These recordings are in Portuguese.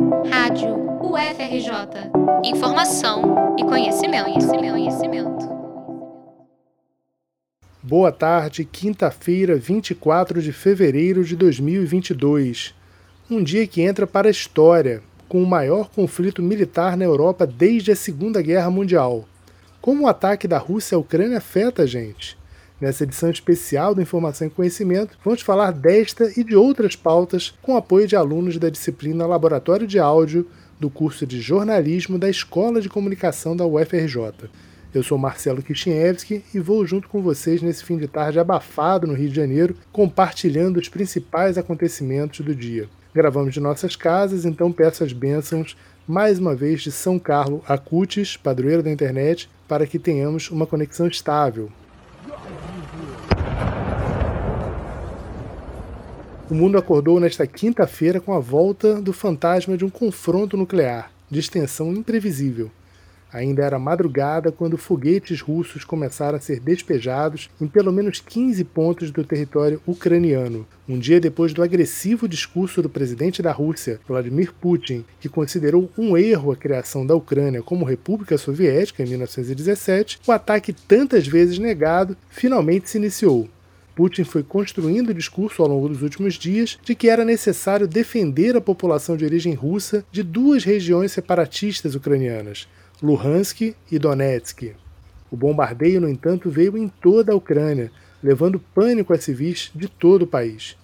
Rádio UFRJ. Informação e conhecimento, conhecimento, conhecimento. Boa tarde, quinta-feira, 24 de fevereiro de 2022. Um dia que entra para a história, com o maior conflito militar na Europa desde a Segunda Guerra Mundial. Como o ataque da Rússia à Ucrânia afeta a gente? Nessa edição especial do Informação e Conhecimento, vamos falar desta e de outras pautas com apoio de alunos da disciplina Laboratório de Áudio do curso de Jornalismo da Escola de Comunicação da UFRJ. Eu sou Marcelo Kishinevski e vou junto com vocês nesse fim de tarde abafado no Rio de Janeiro, compartilhando os principais acontecimentos do dia. Gravamos de nossas casas, então peço as bênçãos mais uma vez de São Carlos Acutis, padroeiro da internet, para que tenhamos uma conexão estável. O mundo acordou nesta quinta-feira com a volta do fantasma de um confronto nuclear, de extensão imprevisível. Ainda era madrugada quando foguetes russos começaram a ser despejados em pelo menos 15 pontos do território ucraniano, um dia depois do agressivo discurso do presidente da Rússia, Vladimir Putin, que considerou um erro a criação da Ucrânia como República Soviética em 1917, o ataque tantas vezes negado finalmente se iniciou. Putin foi construindo o discurso ao longo dos últimos dias de que era necessário defender a população de origem russa de duas regiões separatistas ucranianas, Luhansk e Donetsk. O bombardeio, no entanto, veio em toda a Ucrânia, levando pânico a civis de todo o país.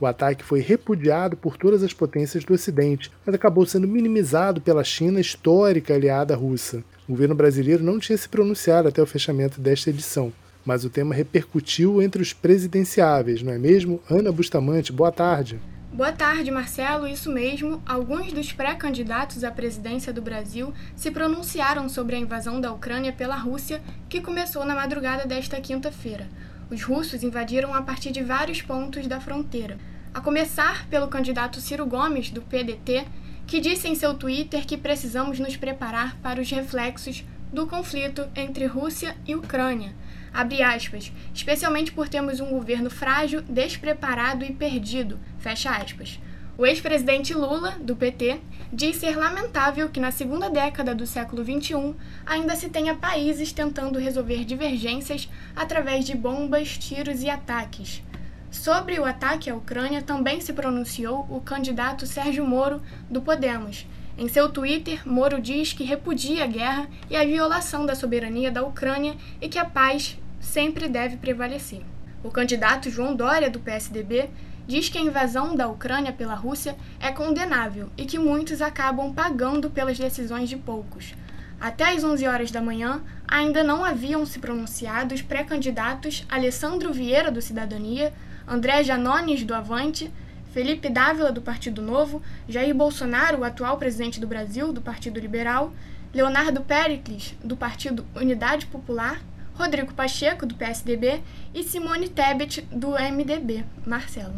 O ataque foi repudiado por todas as potências do Ocidente, mas acabou sendo minimizado pela China, histórica aliada russa. O governo brasileiro não tinha se pronunciado até o fechamento desta edição mas o tema repercutiu entre os presidenciáveis, não é mesmo? Ana Bustamante, boa tarde. Boa tarde, Marcelo. Isso mesmo. Alguns dos pré-candidatos à presidência do Brasil se pronunciaram sobre a invasão da Ucrânia pela Rússia, que começou na madrugada desta quinta-feira. Os russos invadiram a partir de vários pontos da fronteira, a começar pelo candidato Ciro Gomes, do PDT, que disse em seu Twitter que precisamos nos preparar para os reflexos do conflito entre Rússia e Ucrânia abre aspas, especialmente por termos um governo frágil, despreparado e perdido, fecha aspas. O ex-presidente Lula, do PT, diz ser lamentável que na segunda década do século XXI ainda se tenha países tentando resolver divergências através de bombas, tiros e ataques. Sobre o ataque à Ucrânia também se pronunciou o candidato Sérgio Moro, do Podemos. Em seu Twitter, Moro diz que repudia a guerra e a violação da soberania da Ucrânia e que a paz sempre deve prevalecer. O candidato João Dória, do PSDB, diz que a invasão da Ucrânia pela Rússia é condenável e que muitos acabam pagando pelas decisões de poucos. Até às 11 horas da manhã, ainda não haviam se pronunciado os pré-candidatos Alessandro Vieira, do Cidadania, André Janones, do Avante, Felipe Dávila, do Partido Novo, Jair Bolsonaro, o atual presidente do Brasil, do Partido Liberal, Leonardo Pericles, do Partido Unidade Popular, Rodrigo Pacheco, do PSDB, e Simone Tebet, do MDB. Marcelo.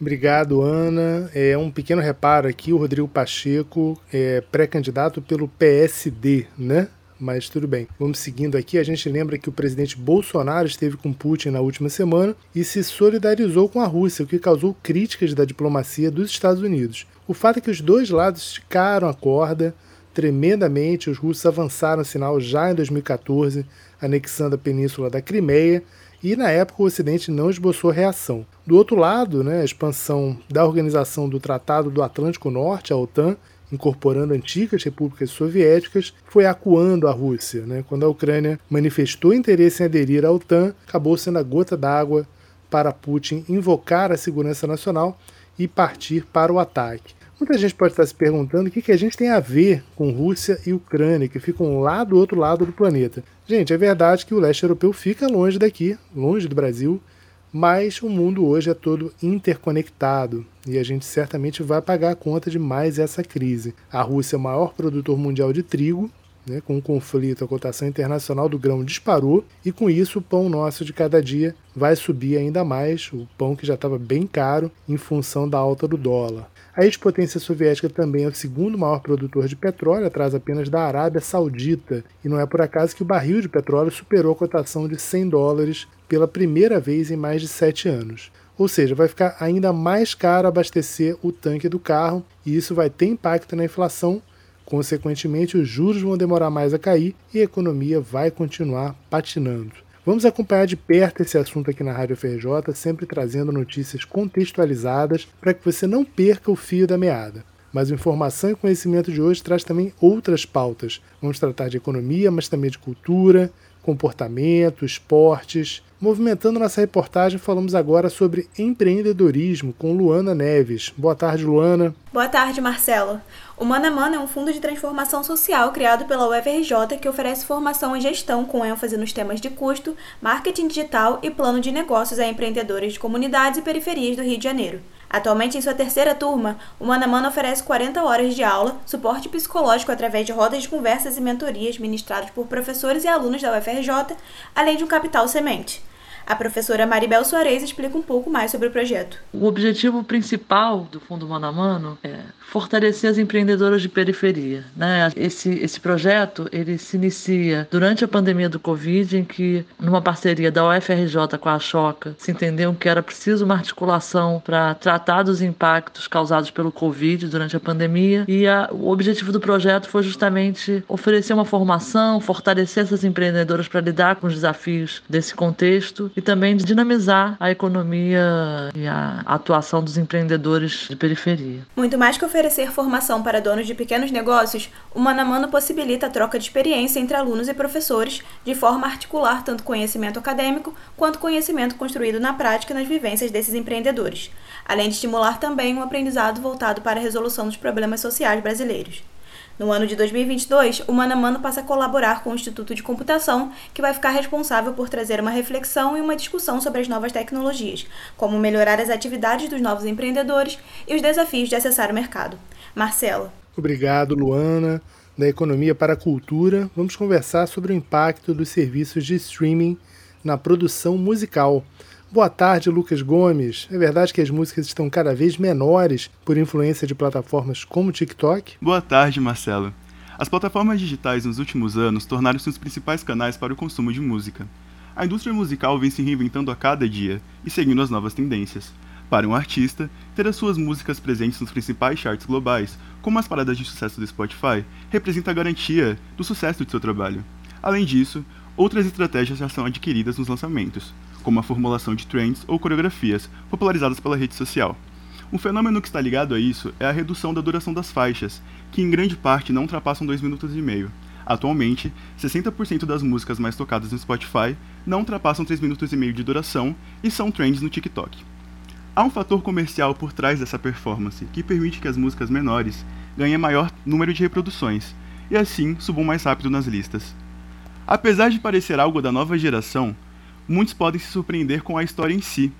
Obrigado, Ana. É um pequeno reparo aqui, o Rodrigo Pacheco é pré-candidato pelo PSD, né? Mas tudo bem. Vamos seguindo aqui. A gente lembra que o presidente Bolsonaro esteve com Putin na última semana e se solidarizou com a Rússia, o que causou críticas da diplomacia dos Estados Unidos. O fato é que os dois lados esticaram a corda tremendamente. Os russos avançaram o sinal já em 2014 anexando a península da Crimeia, e na época o Ocidente não esboçou reação. Do outro lado, né, a expansão da Organização do Tratado do Atlântico Norte, a OTAN, incorporando antigas repúblicas soviéticas, foi acuando a Rússia. Né? Quando a Ucrânia manifestou interesse em aderir à OTAN, acabou sendo a gota d'água para Putin invocar a segurança nacional e partir para o ataque. Muita gente pode estar se perguntando o que, que a gente tem a ver com Rússia e Ucrânia, que ficam lá do outro lado do planeta. Gente, é verdade que o leste europeu fica longe daqui, longe do Brasil, mas o mundo hoje é todo interconectado e a gente certamente vai pagar a conta de mais essa crise. A Rússia é o maior produtor mundial de trigo, né, com o conflito, a cotação internacional do grão disparou e com isso o pão nosso de cada dia vai subir ainda mais, o pão que já estava bem caro em função da alta do dólar. A ex-potência soviética também é o segundo maior produtor de petróleo, atrás apenas da Arábia Saudita, e não é por acaso que o barril de petróleo superou a cotação de 100 dólares pela primeira vez em mais de sete anos. Ou seja, vai ficar ainda mais caro abastecer o tanque do carro e isso vai ter impacto na inflação. Consequentemente, os juros vão demorar mais a cair e a economia vai continuar patinando. Vamos acompanhar de perto esse assunto aqui na Rádio FRJ, sempre trazendo notícias contextualizadas para que você não perca o fio da meada. Mas o Informação e Conhecimento de hoje traz também outras pautas. Vamos tratar de economia, mas também de cultura, comportamento, esportes. Movimentando nossa reportagem, falamos agora sobre empreendedorismo com Luana Neves. Boa tarde, Luana. Boa tarde, Marcelo. O Mano a Mano é um fundo de transformação social criado pela UFRJ que oferece formação em gestão com ênfase nos temas de custo, marketing digital e plano de negócios a empreendedores de comunidades e periferias do Rio de Janeiro. Atualmente, em sua terceira turma, o Mano oferece 40 horas de aula, suporte psicológico através de rodas de conversas e mentorias ministrados por professores e alunos da UFRJ, além de um capital semente. A professora Maribel Soares explica um pouco mais sobre o projeto. O objetivo principal do Fundo Mano a Mano é fortalecer as empreendedoras de periferia. Né? Esse, esse projeto ele se inicia durante a pandemia do Covid, em que, numa parceria da UFRJ com a Choca, se entendeu que era preciso uma articulação para tratar dos impactos causados pelo Covid durante a pandemia. E a, o objetivo do projeto foi justamente oferecer uma formação, fortalecer essas empreendedoras para lidar com os desafios desse contexto e também dinamizar a economia e a atuação dos empreendedores de periferia. Muito mais que oferecer formação para donos de pequenos negócios, o Mano a Mano possibilita a troca de experiência entre alunos e professores, de forma a articular tanto conhecimento acadêmico quanto conhecimento construído na prática nas vivências desses empreendedores, além de estimular também um aprendizado voltado para a resolução dos problemas sociais brasileiros. No ano de 2022, o Mano a Mano passa a colaborar com o Instituto de Computação, que vai ficar responsável por trazer uma reflexão e uma discussão sobre as novas tecnologias, como melhorar as atividades dos novos empreendedores e os desafios de acessar o mercado. Marcelo. Obrigado, Luana. Da economia para a cultura, vamos conversar sobre o impacto dos serviços de streaming na produção musical. Boa tarde, Lucas Gomes. É verdade que as músicas estão cada vez menores por influência de plataformas como o TikTok? Boa tarde, Marcelo. As plataformas digitais nos últimos anos tornaram-se os principais canais para o consumo de música. A indústria musical vem se reinventando a cada dia e seguindo as novas tendências. Para um artista, ter as suas músicas presentes nos principais charts globais, como as paradas de sucesso do Spotify, representa a garantia do sucesso de seu trabalho. Além disso, outras estratégias já são adquiridas nos lançamentos, como a formulação de trends ou coreografias, popularizadas pela rede social. Um fenômeno que está ligado a isso é a redução da duração das faixas, que em grande parte não ultrapassam 2 minutos e meio. Atualmente, 60% das músicas mais tocadas no Spotify não ultrapassam 3 minutos e meio de duração e são trends no TikTok. Há um fator comercial por trás dessa performance que permite que as músicas menores ganhem maior número de reproduções e assim subam mais rápido nas listas. Apesar de parecer algo da nova geração, muitos podem se surpreender com a história em si.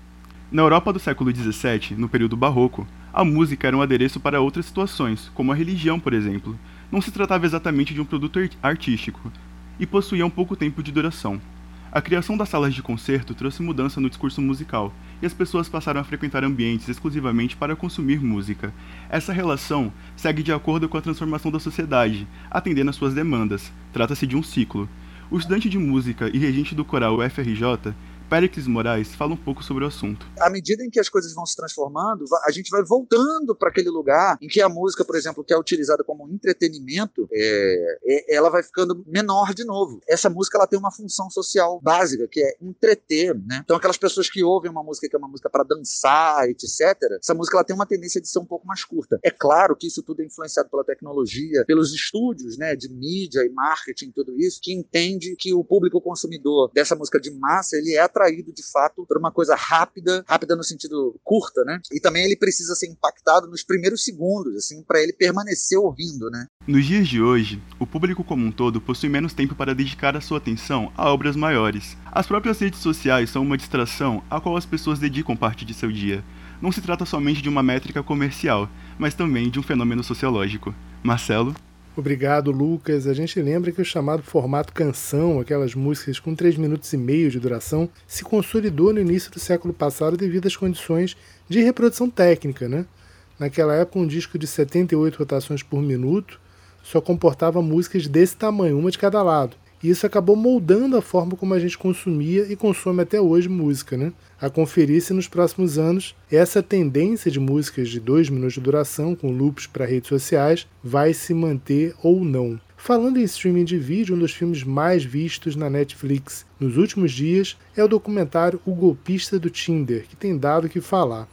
Na Europa do século XVII, no período barroco, a música era um adereço para outras situações, como a religião, por exemplo. Não se tratava exatamente de um produto artístico, e possuía um pouco tempo de duração. A criação das salas de concerto trouxe mudança no discurso musical, e as pessoas passaram a frequentar ambientes exclusivamente para consumir música. Essa relação segue de acordo com a transformação da sociedade, atendendo às suas demandas. Trata-se de um ciclo. O estudante de música e regente do coral UFRJ Péricles Moraes fala um pouco sobre o assunto. À medida em que as coisas vão se transformando, a gente vai voltando para aquele lugar em que a música, por exemplo, que é utilizada como entretenimento, é, é, ela vai ficando menor de novo. Essa música ela tem uma função social básica, que é entreter. Né? Então, aquelas pessoas que ouvem uma música que é uma música para dançar, etc., essa música ela tem uma tendência de ser um pouco mais curta. É claro que isso tudo é influenciado pela tecnologia, pelos estúdios né, de mídia e marketing, tudo isso, que entende que o público consumidor dessa música de massa ele é atraído de fato por uma coisa rápida, rápida no sentido curta, né? E também ele precisa ser impactado nos primeiros segundos, assim, para ele permanecer ouvindo, né? Nos dias de hoje, o público como um todo possui menos tempo para dedicar a sua atenção a obras maiores. As próprias redes sociais são uma distração a qual as pessoas dedicam parte de seu dia. Não se trata somente de uma métrica comercial, mas também de um fenômeno sociológico. Marcelo? Obrigado, Lucas. A gente lembra que o chamado formato canção, aquelas músicas com 3 minutos e meio de duração, se consolidou no início do século passado devido às condições de reprodução técnica. Né? Naquela época, um disco de 78 rotações por minuto só comportava músicas desse tamanho, uma de cada lado. Isso acabou moldando a forma como a gente consumia e consome até hoje música, né? A conferir se nos próximos anos essa tendência de músicas de dois minutos de duração com loops para redes sociais vai se manter ou não. Falando em streaming de vídeo, um dos filmes mais vistos na Netflix nos últimos dias é o documentário O Golpista do Tinder, que tem dado o que falar.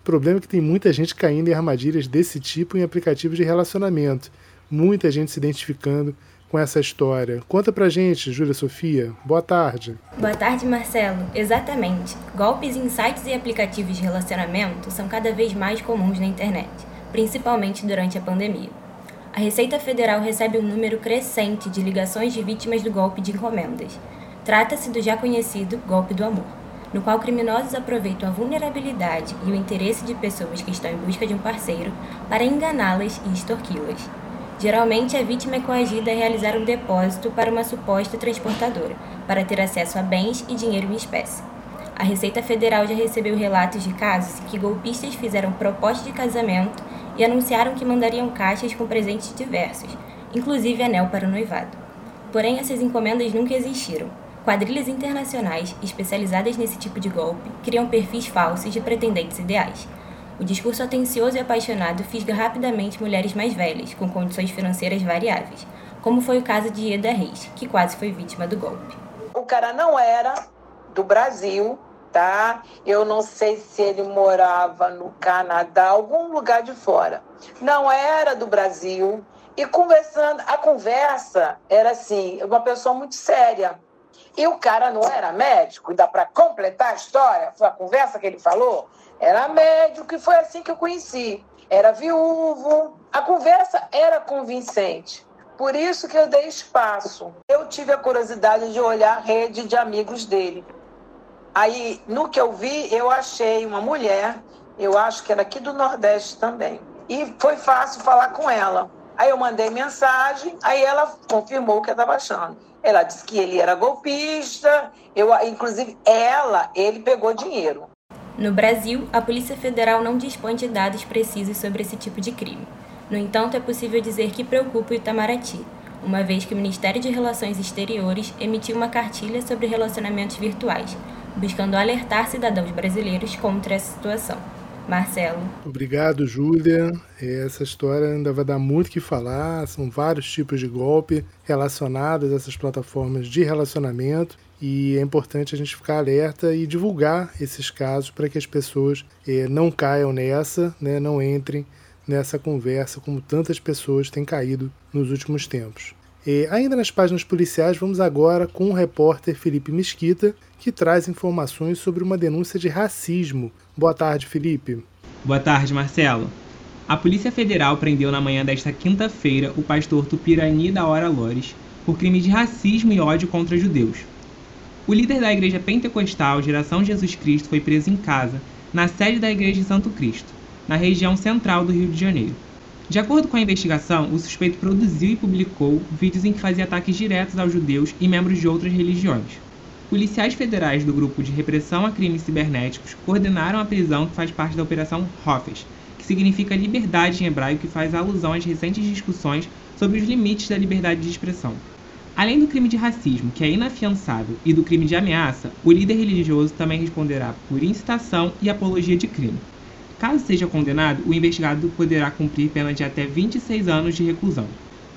O problema é que tem muita gente caindo em armadilhas desse tipo em aplicativos de relacionamento, muita gente se identificando com essa história. Conta pra gente, Júlia Sofia. Boa tarde. Boa tarde, Marcelo. Exatamente. Golpes em sites e aplicativos de relacionamento são cada vez mais comuns na internet, principalmente durante a pandemia a Receita Federal recebe um número crescente de ligações de vítimas do golpe de encomendas. Trata-se do já conhecido golpe do amor, no qual criminosos aproveitam a vulnerabilidade e o interesse de pessoas que estão em busca de um parceiro para enganá-las e extorquí-las. Geralmente, a vítima é coagida a realizar um depósito para uma suposta transportadora, para ter acesso a bens e dinheiro em espécie. A Receita Federal já recebeu relatos de casos em que golpistas fizeram propostas de casamento e anunciaram que mandariam caixas com presentes diversos, inclusive anel para o noivado. Porém, essas encomendas nunca existiram. Quadrilhas internacionais, especializadas nesse tipo de golpe, criam perfis falsos de pretendentes ideais. O discurso atencioso e apaixonado fisga rapidamente mulheres mais velhas, com condições financeiras variáveis, como foi o caso de Ieda Reis, que quase foi vítima do golpe. O cara não era do Brasil, tá? Eu não sei se ele morava no Canadá, algum lugar de fora. Não era do Brasil. E conversando, a conversa era assim, uma pessoa muito séria. E o cara não era médico, e dá para completar a história, foi a conversa que ele falou? Era médico e foi assim que eu conheci. Era viúvo. A conversa era convincente. Por isso que eu dei espaço. Eu tive a curiosidade de olhar a rede de amigos dele. Aí, no que eu vi, eu achei uma mulher, eu acho que era aqui do Nordeste também. E foi fácil falar com ela. Aí eu mandei mensagem, aí ela confirmou que eu estava achando. Ela disse que ele era golpista, eu, inclusive ela, ele pegou dinheiro. No Brasil, a Polícia Federal não dispõe de dados precisos sobre esse tipo de crime. No entanto, é possível dizer que preocupa o Itamaraty, uma vez que o Ministério de Relações Exteriores emitiu uma cartilha sobre relacionamentos virtuais, buscando alertar cidadãos brasileiros contra essa situação. Marcelo. Obrigado, Júlia. Essa história ainda vai dar muito que falar. São vários tipos de golpe relacionados a essas plataformas de relacionamento e é importante a gente ficar alerta e divulgar esses casos para que as pessoas eh, não caiam nessa, né, não entrem nessa conversa como tantas pessoas têm caído nos últimos tempos. E ainda nas páginas policiais, vamos agora com o repórter Felipe Mesquita, que traz informações sobre uma denúncia de racismo. Boa tarde, Felipe. Boa tarde, Marcelo. A Polícia Federal prendeu na manhã desta quinta-feira o pastor Tupirani da Hora Lores por crime de racismo e ódio contra judeus. O líder da Igreja Pentecostal Geração Jesus Cristo foi preso em casa, na sede da Igreja de Santo Cristo, na região central do Rio de Janeiro. De acordo com a investigação, o suspeito produziu e publicou vídeos em que fazia ataques diretos aos judeus e membros de outras religiões. Policiais federais do Grupo de Repressão a Crimes Cibernéticos coordenaram a prisão que faz parte da Operação Hofes, que significa liberdade em hebraico e faz alusão às recentes discussões sobre os limites da liberdade de expressão. Além do crime de racismo, que é inafiançável, e do crime de ameaça, o líder religioso também responderá por incitação e apologia de crime. Caso seja condenado, o investigado poderá cumprir pena de até 26 anos de reclusão.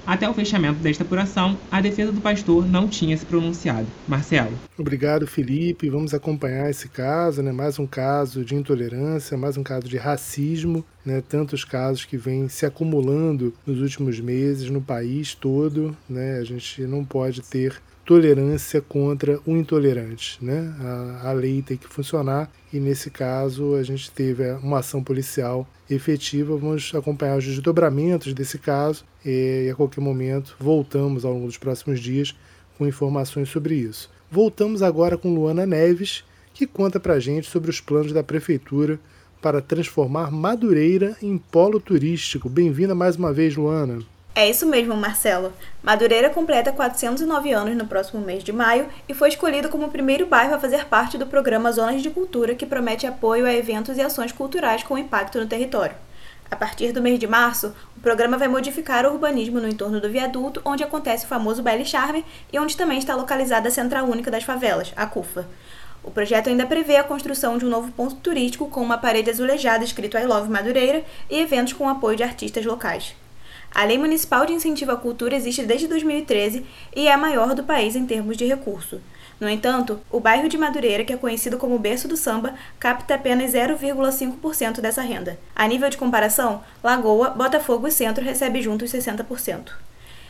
Até o fechamento desta apuração, a defesa do pastor não tinha se pronunciado. Marcelo. Obrigado, Felipe. Vamos acompanhar esse caso, né? mais um caso de intolerância, mais um caso de racismo, né? tantos casos que vêm se acumulando nos últimos meses no país todo. Né? A gente não pode ter tolerância contra o intolerante. Né? A, a, lei tem que funcionar e, nesse caso, a gente teve uma ação policial efetiva. Vamos acompanhar os desdobramentos desse caso e, a qualquer momento, voltamos ao longo dos próximos dias com informações sobre isso. Voltamos agora com Luana Neves, que conta para gente sobre os planos da Prefeitura para transformar Madureira em polo turístico. Bem-vinda mais uma vez, Luana. É isso mesmo, Marcelo. Madureira completa 409 anos no próximo mês de maio e foi escolhido como o primeiro bairro a fazer parte do programa Zonas de Cultura, que promete apoio a eventos e ações culturais com impacto no território. A partir do mês de março, o programa vai modificar o urbanismo no entorno do viaduto, onde acontece o famoso baile charme e onde também está localizada a Central Única das Favelas, a CUFA. O projeto ainda prevê a construção de um novo ponto turístico com uma parede azulejada escrito I Love Madureira e eventos com apoio de artistas locais. A Lei Municipal de Incentivo à Cultura existe desde 2013 e é a maior do país em termos de recurso. No entanto, o bairro de Madureira, que é conhecido como berço do samba, capta apenas 0,5% dessa renda. A nível de comparação, Lagoa, Botafogo e Centro recebem juntos 60%.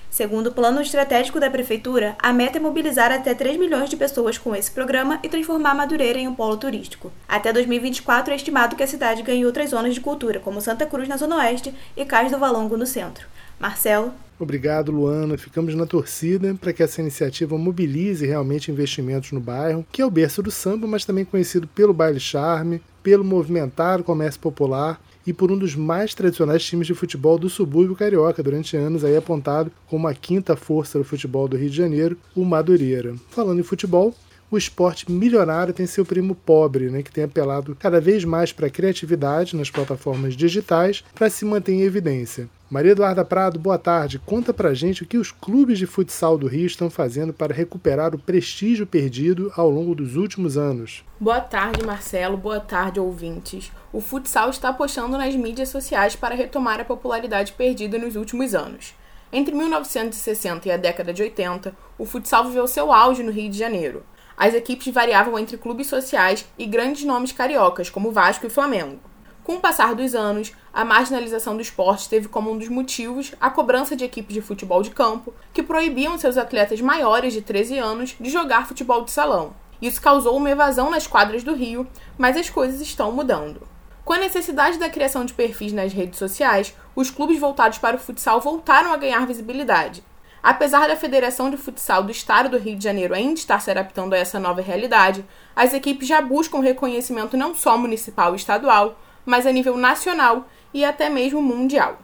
Segundo o plano estratégico da Prefeitura, a meta é mobilizar até 3 milhões de pessoas com esse programa e transformar Madureira em um polo turístico. Até 2024 é estimado que a cidade ganhe outras zonas de cultura, como Santa Cruz na Zona Oeste e Cais do Valongo no centro. Marcelo. Obrigado, Luana. Ficamos na torcida para que essa iniciativa mobilize realmente investimentos no bairro, que é o berço do samba, mas também conhecido pelo baile charme, pelo movimentar comércio popular e por um dos mais tradicionais times de futebol do subúrbio carioca, durante anos aí apontado como a quinta força do futebol do Rio de Janeiro, o Madureira. Falando em futebol, o esporte milionário tem seu primo pobre, né, que tem apelado cada vez mais para a criatividade nas plataformas digitais para se manter em evidência. Maria Eduarda Prado, boa tarde. Conta pra gente o que os clubes de futsal do Rio estão fazendo para recuperar o prestígio perdido ao longo dos últimos anos. Boa tarde, Marcelo. Boa tarde, ouvintes. O futsal está apostando nas mídias sociais para retomar a popularidade perdida nos últimos anos. Entre 1960 e a década de 80, o futsal viveu seu auge no Rio de Janeiro. As equipes variavam entre clubes sociais e grandes nomes cariocas, como Vasco e Flamengo. Com o passar dos anos, a marginalização do esporte teve como um dos motivos a cobrança de equipes de futebol de campo que proibiam seus atletas maiores de 13 anos de jogar futebol de salão. Isso causou uma evasão nas quadras do Rio, mas as coisas estão mudando. Com a necessidade da criação de perfis nas redes sociais, os clubes voltados para o futsal voltaram a ganhar visibilidade. Apesar da Federação de Futsal do Estado do Rio de Janeiro ainda estar se adaptando a essa nova realidade, as equipes já buscam reconhecimento não só municipal e estadual, mas a nível nacional e até mesmo mundial.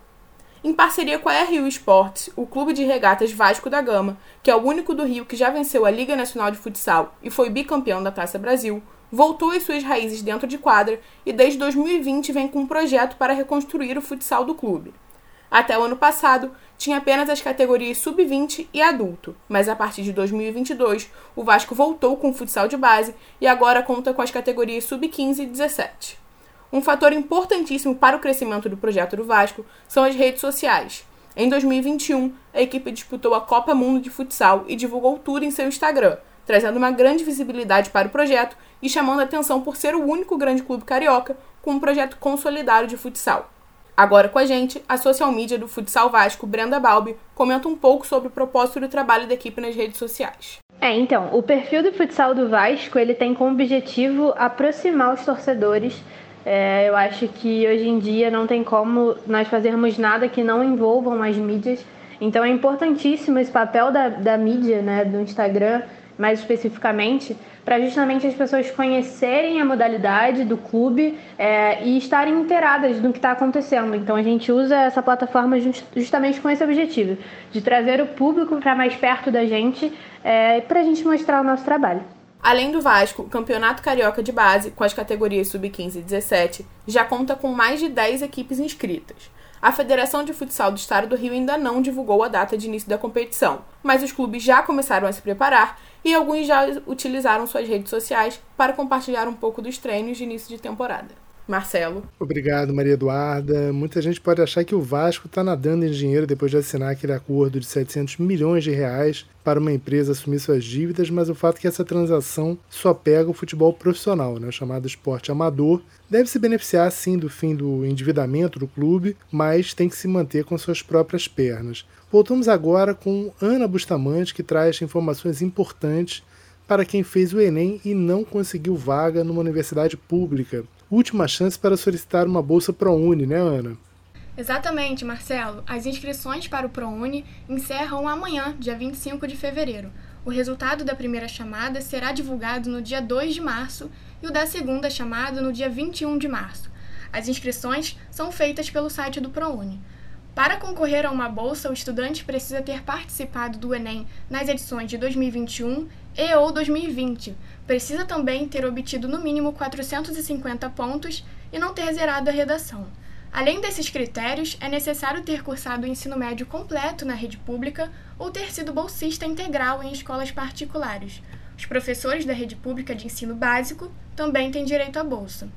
Em parceria com a RU Esportes, o Clube de Regatas Vasco da Gama, que é o único do Rio que já venceu a Liga Nacional de Futsal e foi bicampeão da Taça Brasil, voltou às suas raízes dentro de quadra e desde 2020 vem com um projeto para reconstruir o futsal do clube. Até o ano passado, tinha apenas as categorias sub-20 e adulto, mas a partir de 2022, o Vasco voltou com o futsal de base e agora conta com as categorias sub-15 e 17. Um fator importantíssimo para o crescimento do projeto do Vasco são as redes sociais. Em 2021, a equipe disputou a Copa Mundo de Futsal e divulgou tudo em seu Instagram, trazendo uma grande visibilidade para o projeto e chamando a atenção por ser o único grande clube carioca com um projeto consolidado de futsal. Agora com a gente, a social media do Futsal Vasco, Brenda Balbi, comenta um pouco sobre o propósito do trabalho da equipe nas redes sociais. É, então, o perfil do futsal do Vasco, ele tem como objetivo aproximar os torcedores é, eu acho que hoje em dia não tem como nós fazermos nada que não envolvam as mídias. Então é importantíssimo esse papel da, da mídia, né, do Instagram, mais especificamente, para justamente as pessoas conhecerem a modalidade do clube é, e estarem inteiradas do que está acontecendo. Então a gente usa essa plataforma just, justamente com esse objetivo, de trazer o público para mais perto da gente é, para a gente mostrar o nosso trabalho. Além do Vasco, o Campeonato Carioca de Base, com as categorias sub-15 e 17, já conta com mais de 10 equipes inscritas. A Federação de Futsal do Estado do Rio ainda não divulgou a data de início da competição, mas os clubes já começaram a se preparar e alguns já utilizaram suas redes sociais para compartilhar um pouco dos treinos de início de temporada. Marcelo. Obrigado, Maria Eduarda. Muita gente pode achar que o Vasco está nadando em dinheiro depois de assinar aquele acordo de 700 milhões de reais para uma empresa assumir suas dívidas, mas o fato é que essa transação só pega o futebol profissional, né, chamado esporte amador. Deve se beneficiar sim do fim do endividamento do clube, mas tem que se manter com suas próprias pernas. Voltamos agora com Ana Bustamante, que traz informações importantes para quem fez o Enem e não conseguiu vaga numa universidade pública última chance para solicitar uma bolsa ProUni, né, Ana? Exatamente, Marcelo. As inscrições para o ProUni encerram amanhã, dia 25 de fevereiro. O resultado da primeira chamada será divulgado no dia 2 de março e o da segunda chamada no dia 21 de março. As inscrições são feitas pelo site do ProUni. Para concorrer a uma bolsa, o estudante precisa ter participado do Enem nas edições de 2021 e ou 2020. Precisa também ter obtido no mínimo 450 pontos e não ter zerado a redação. Além desses critérios, é necessário ter cursado o ensino médio completo na rede pública ou ter sido bolsista integral em escolas particulares. Os professores da rede pública de ensino básico também têm direito à bolsa.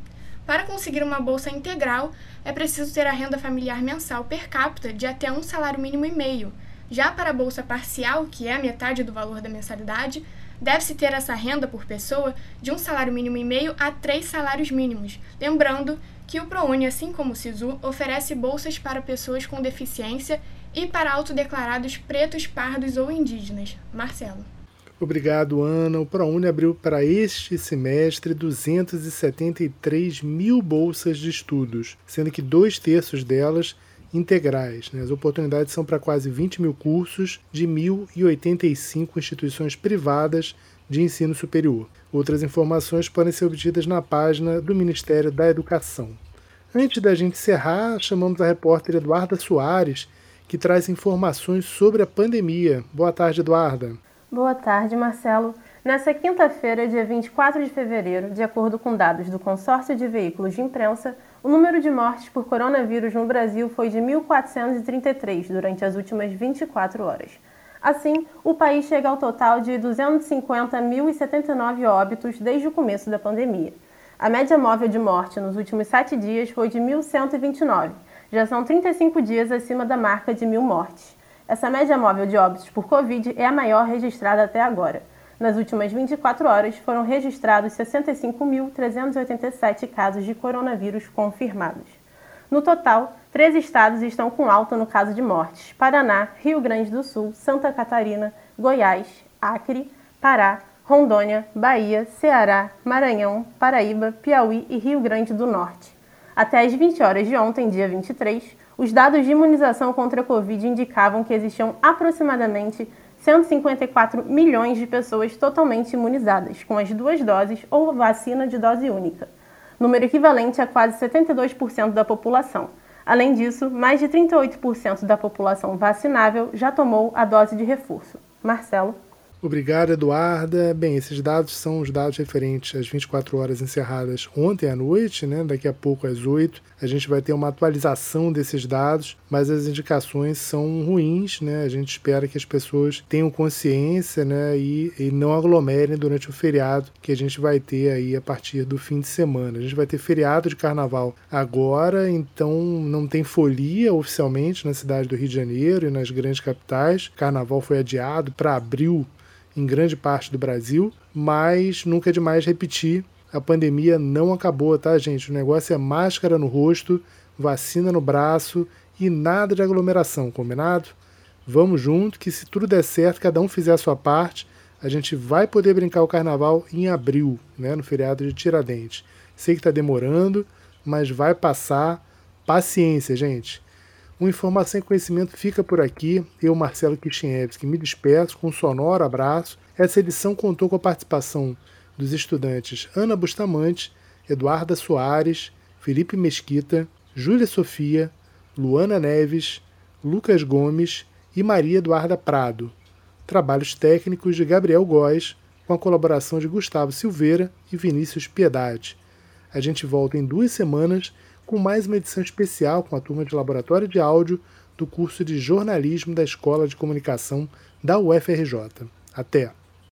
Para conseguir uma bolsa integral, é preciso ter a renda familiar mensal per capita de até um salário mínimo e meio. Já para a bolsa parcial, que é a metade do valor da mensalidade, deve-se ter essa renda por pessoa de um salário mínimo e meio a três salários mínimos. Lembrando que o ProUni, assim como o SISU, oferece bolsas para pessoas com deficiência e para autodeclarados pretos, pardos ou indígenas. Marcelo. Obrigado, Ana. O ProUni abriu para este semestre 273 mil bolsas de estudos, sendo que dois terços delas integrais. Né? As oportunidades são para quase 20 mil cursos de 1.085 instituições privadas de ensino superior. Outras informações podem ser obtidas na página do Ministério da Educação. Antes da gente encerrar, chamamos a repórter Eduarda Soares, que traz informações sobre a pandemia. Boa tarde, Eduarda. Boa tarde, Marcelo. Nessa quinta-feira, dia 24 de fevereiro, de acordo com dados do Consórcio de Veículos de Imprensa, o número de mortes por coronavírus no Brasil foi de 1.433 durante as últimas 24 horas. Assim, o país chega ao total de 250.079 óbitos desde o começo da pandemia. A média móvel de morte nos últimos sete dias foi de 1.129. Já são 35 dias acima da marca de mil mortes. Essa média móvel de óbitos por Covid é a maior registrada até agora. Nas últimas 24 horas, foram registrados 65.387 casos de coronavírus confirmados. No total, três estados estão com alta no caso de mortes: Paraná, Rio Grande do Sul, Santa Catarina, Goiás, Acre, Pará, Rondônia, Bahia, Ceará, Maranhão, Paraíba, Piauí e Rio Grande do Norte. Até às 20 horas de ontem, dia 23, os dados de imunização contra a Covid indicavam que existiam aproximadamente 154 milhões de pessoas totalmente imunizadas, com as duas doses ou vacina de dose única número equivalente a quase 72% da população. Além disso, mais de 38% da população vacinável já tomou a dose de reforço. Marcelo. Obrigado, Eduarda. Bem, esses dados são os dados referentes às 24 horas encerradas ontem à noite, né? Daqui a pouco às 8, a gente vai ter uma atualização desses dados, mas as indicações são ruins, né? A gente espera que as pessoas tenham consciência, né, e, e não aglomerem durante o feriado que a gente vai ter aí a partir do fim de semana. A gente vai ter feriado de carnaval agora, então não tem folia oficialmente na cidade do Rio de Janeiro e nas grandes capitais. Carnaval foi adiado para abril em grande parte do Brasil, mas nunca é demais repetir: a pandemia não acabou, tá, gente? O negócio é máscara no rosto, vacina no braço e nada de aglomeração, combinado? Vamos junto, que se tudo der certo, cada um fizer a sua parte, a gente vai poder brincar o carnaval em abril, né, no feriado de Tiradentes. Sei que está demorando, mas vai passar. Paciência, gente. O Informação e Conhecimento fica por aqui. Eu, Marcelo Kishinevski, me despeço com um sonoro abraço. Essa edição contou com a participação dos estudantes Ana Bustamante, Eduarda Soares, Felipe Mesquita, Júlia Sofia, Luana Neves, Lucas Gomes e Maria Eduarda Prado. Trabalhos técnicos de Gabriel Góes, com a colaboração de Gustavo Silveira e Vinícius Piedade. A gente volta em duas semanas com mais uma edição especial com a turma de laboratório de áudio do curso de jornalismo da Escola de Comunicação da UFRJ. Até!